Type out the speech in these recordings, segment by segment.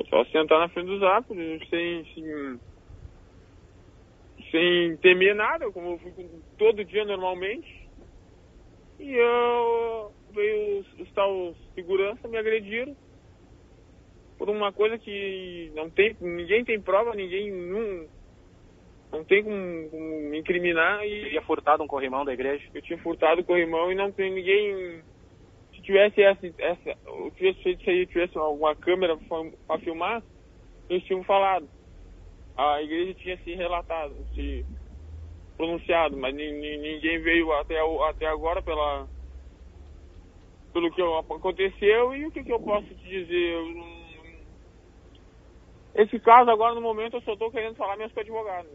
É só sentar na frente dos árbitros, sem, sem, sem temer nada, como eu fico todo dia normalmente. E eu veio os, os tal segurança, me agrediram por uma coisa que não tem, ninguém tem prova, ninguém não, não tem como, como me incriminar e. Você tinha furtado um corrimão da igreja? Eu tinha furtado o corrimão e não tem ninguém. Se tivesse essa, essa tivesse feito isso aí, tivesse alguma câmera para filmar, eles tinham falado. A igreja tinha se relatado, se pronunciado, mas ninguém veio até, até agora pela, pelo que aconteceu e o que, que eu posso te dizer. Esse caso agora no momento eu só estou querendo falar mesmo com o advogado.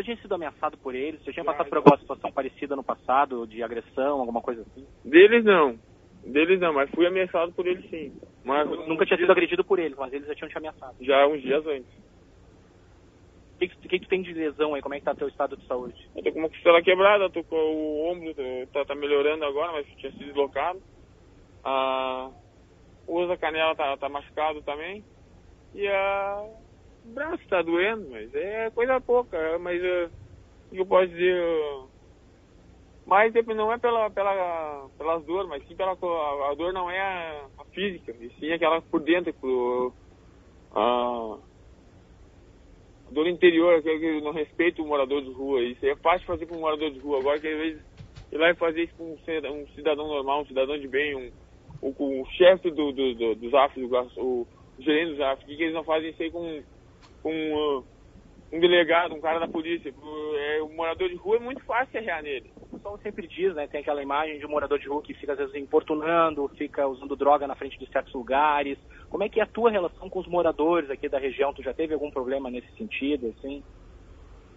Você tinha sido ameaçado por eles? Você tinha passado por alguma situação parecida no passado, de agressão, alguma coisa assim? Deles não. Deles não, mas fui ameaçado por eles sim. Mas Nunca tinha sido agredido por eles, mas eles já tinham te ameaçado. Já uns dias antes. O que, que, que tu tem de lesão aí? Como é que tá teu estado de saúde? Eu tô com uma costela quebrada, tô com o ombro, tá, tá melhorando agora, mas tinha sido deslocado. A usa canela tá, tá machucado também. E a o braço tá doendo, mas é coisa pouca. Mas uh, o que eu posso dizer? Uh, mas não é pela, pela, pelas dores, mas sim pela a, a dor não é a, a, física, e sim aquela por dentro, por, a, a dor interior, que não respeita o morador de rua. Isso é fácil fazer com um morador de rua. Agora que às vezes ele vai fazer isso com um cidadão normal, um cidadão de bem, um, com o chefe do, do, do, dos AFs, o, o gerente dos AFs, que eles não fazem isso aí com com uh, um delegado, um cara da polícia. É, o morador de rua é muito fácil arrear nele. O pessoal sempre diz, né? Tem aquela imagem de um morador de rua que fica às vezes importunando, fica usando droga na frente de certos lugares. Como é que é a tua relação com os moradores aqui da região? Tu já teve algum problema nesse sentido, assim?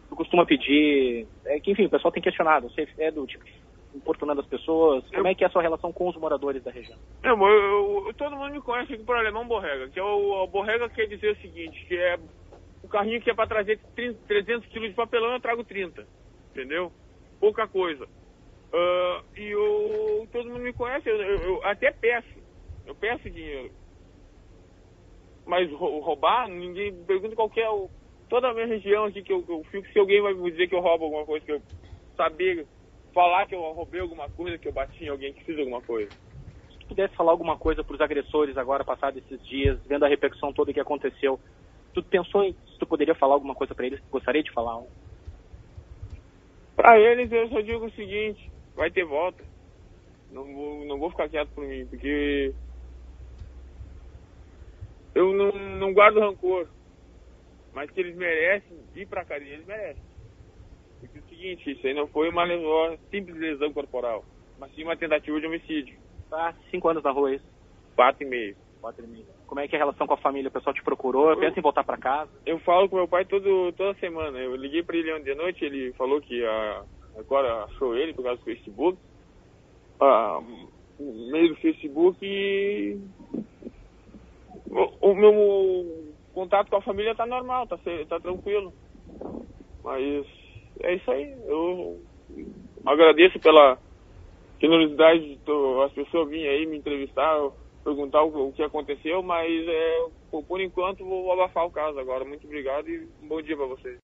Tu costuma pedir... É que, enfim, o pessoal tem questionado. Você é do tipo importunando as pessoas? Como eu... é que é a sua relação com os moradores da região? Eu, eu, eu, todo mundo me conhece aqui por Alemão Borrega, que é o, o Borrega quer dizer o seguinte, que é carrinho que é para trazer 30, 300 quilos de papelão, eu trago 30. Entendeu? Pouca coisa. Uh, e eu, todo mundo me conhece, eu, eu, eu, até peço. Eu peço dinheiro. Mas roubar, ninguém pergunta qual é. Toda a minha região aqui que eu, eu fico, se alguém vai me dizer que eu roubo alguma coisa, que eu saber falar que eu roubei alguma coisa, que eu bati em alguém que fiz alguma coisa. Se tu pudesse falar alguma coisa para os agressores agora, passados esses dias, vendo a repercussão toda que aconteceu, tu pensou em se tu poderia falar alguma coisa para eles gostaria de falar? Para eles eu só digo o seguinte, vai ter volta. Não vou, não vou ficar quieto por mim, porque eu não, não guardo rancor. Mas que eles merecem ir pra cadeia, eles merecem. Porque é o seguinte, isso aí não foi uma lesão, simples lesão corporal, mas sim uma tentativa de homicídio. Tá, cinco anos na rua, isso? Quatro e meio. Como é que é a relação com a família? O pessoal te procurou? Eu, pensa em voltar para casa? Eu falo com meu pai todo, toda semana. Eu liguei para ele ontem de noite, ele falou que a, agora achou ele por causa do Facebook. Ah, meio do Facebook e o, o, meu contato com a família tá normal, tá, tá tranquilo. Mas é isso aí. Eu agradeço pela generosidade de as pessoas virem aí me entrevistar perguntar o, o que aconteceu, mas é, por, por enquanto vou abafar o caso agora. Muito obrigado e bom dia para vocês.